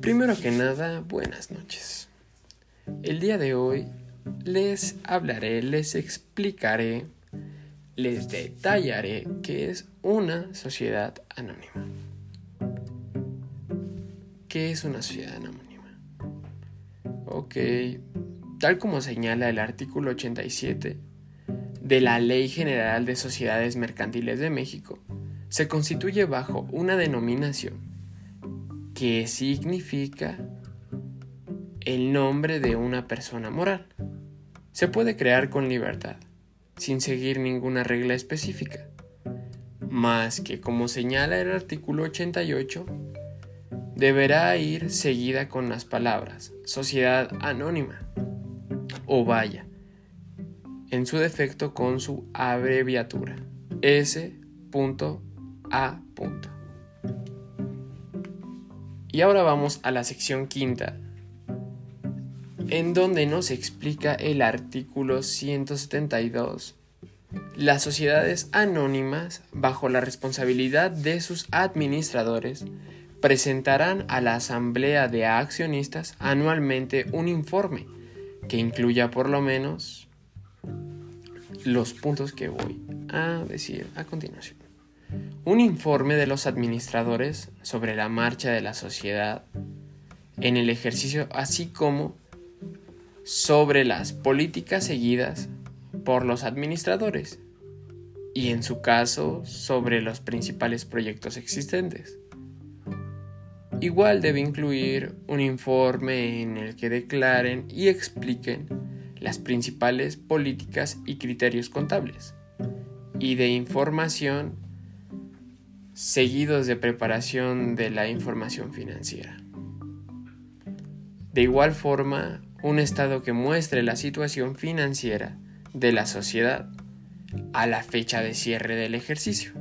Primero que nada, buenas noches. El día de hoy les hablaré, les explicaré, les detallaré qué es una sociedad anónima. ¿Qué es una sociedad anónima? Ok, tal como señala el artículo 87 de la Ley General de Sociedades Mercantiles de México, se constituye bajo una denominación que significa el nombre de una persona moral. Se puede crear con libertad, sin seguir ninguna regla específica, más que como señala el artículo 88, deberá ir seguida con las palabras sociedad anónima o vaya, en su defecto con su abreviatura S. Y ahora vamos a la sección quinta, en donde nos explica el artículo 172. Las sociedades anónimas, bajo la responsabilidad de sus administradores, presentarán a la Asamblea de Accionistas anualmente un informe que incluya por lo menos los puntos que voy a decir a continuación un informe de los administradores sobre la marcha de la sociedad en el ejercicio, así como sobre las políticas seguidas por los administradores y en su caso sobre los principales proyectos existentes. Igual debe incluir un informe en el que declaren y expliquen las principales políticas y criterios contables y de información seguidos de preparación de la información financiera. De igual forma, un estado que muestre la situación financiera de la sociedad a la fecha de cierre del ejercicio.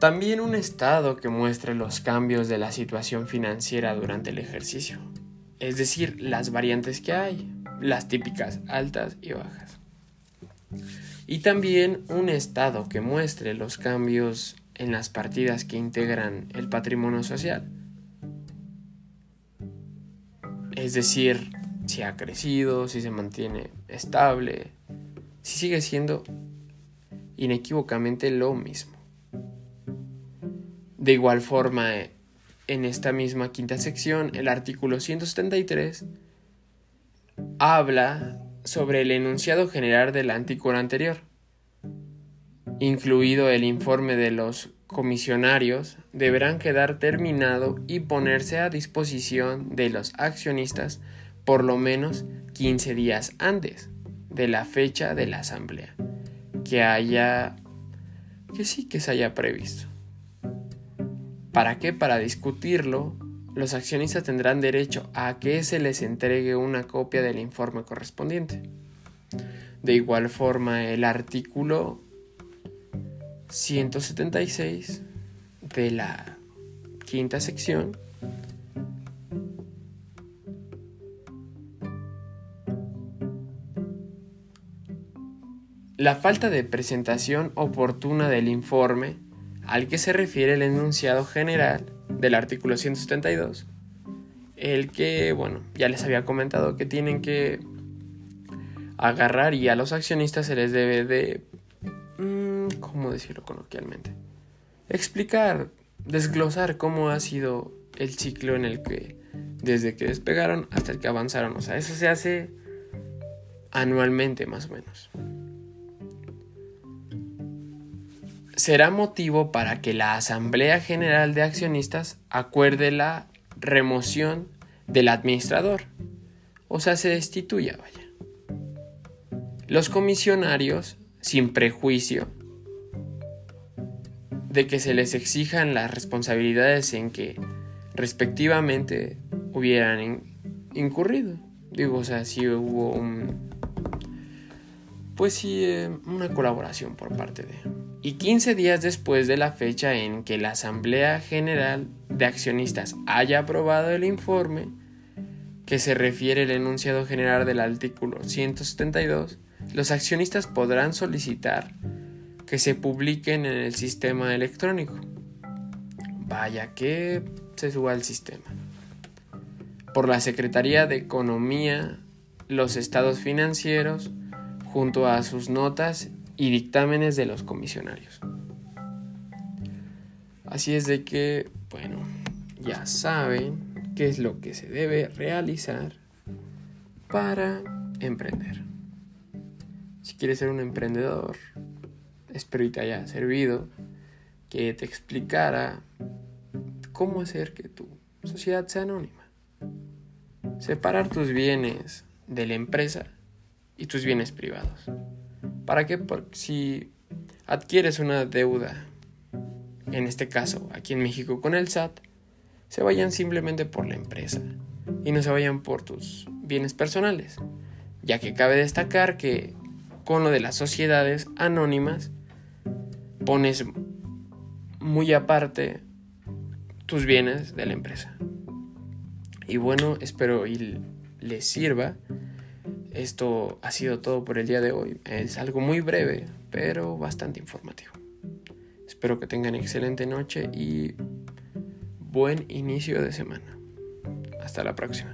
También un estado que muestre los cambios de la situación financiera durante el ejercicio, es decir, las variantes que hay, las típicas altas y bajas y también un estado que muestre los cambios en las partidas que integran el patrimonio social. Es decir, si ha crecido, si se mantiene estable, si sigue siendo inequívocamente lo mismo. De igual forma, en esta misma quinta sección, el artículo 173 habla sobre el enunciado general del artículo anterior, incluido el informe de los comisionarios, deberán quedar terminado y ponerse a disposición de los accionistas por lo menos 15 días antes de la fecha de la asamblea que haya que sí que se haya previsto. ¿Para qué? Para discutirlo los accionistas tendrán derecho a que se les entregue una copia del informe correspondiente. De igual forma, el artículo 176 de la quinta sección La falta de presentación oportuna del informe al que se refiere el enunciado general del artículo 172, el que, bueno, ya les había comentado que tienen que agarrar y a los accionistas se les debe de, mm, ¿cómo decirlo coloquialmente? Explicar, desglosar cómo ha sido el ciclo en el que, desde que despegaron hasta el que avanzaron, o sea, eso se hace anualmente más o menos. Será motivo para que la Asamblea General de Accionistas acuerde la remoción del administrador, o sea, se destituya, vaya. Los comisionarios, sin prejuicio de que se les exijan las responsabilidades en que respectivamente hubieran incurrido. Digo, o sea, si hubo un... Pues sí, eh, una colaboración por parte de y 15 días después de la fecha en que la Asamblea General de Accionistas haya aprobado el informe que se refiere al enunciado general del artículo 172, los accionistas podrán solicitar que se publiquen en el sistema electrónico. Vaya que se suba al sistema. Por la Secretaría de Economía, los estados financieros, junto a sus notas y dictámenes de los comisionarios. Así es de que, bueno, ya saben qué es lo que se debe realizar para emprender. Si quieres ser un emprendedor, espero que te haya servido que te explicara cómo hacer que tu sociedad sea anónima. Separar tus bienes de la empresa y tus bienes privados. ¿Para qué? Porque si adquieres una deuda, en este caso aquí en México con el SAT, se vayan simplemente por la empresa y no se vayan por tus bienes personales, ya que cabe destacar que con lo de las sociedades anónimas pones muy aparte tus bienes de la empresa. Y bueno, espero y les sirva. Esto ha sido todo por el día de hoy. Es algo muy breve, pero bastante informativo. Espero que tengan excelente noche y buen inicio de semana. Hasta la próxima.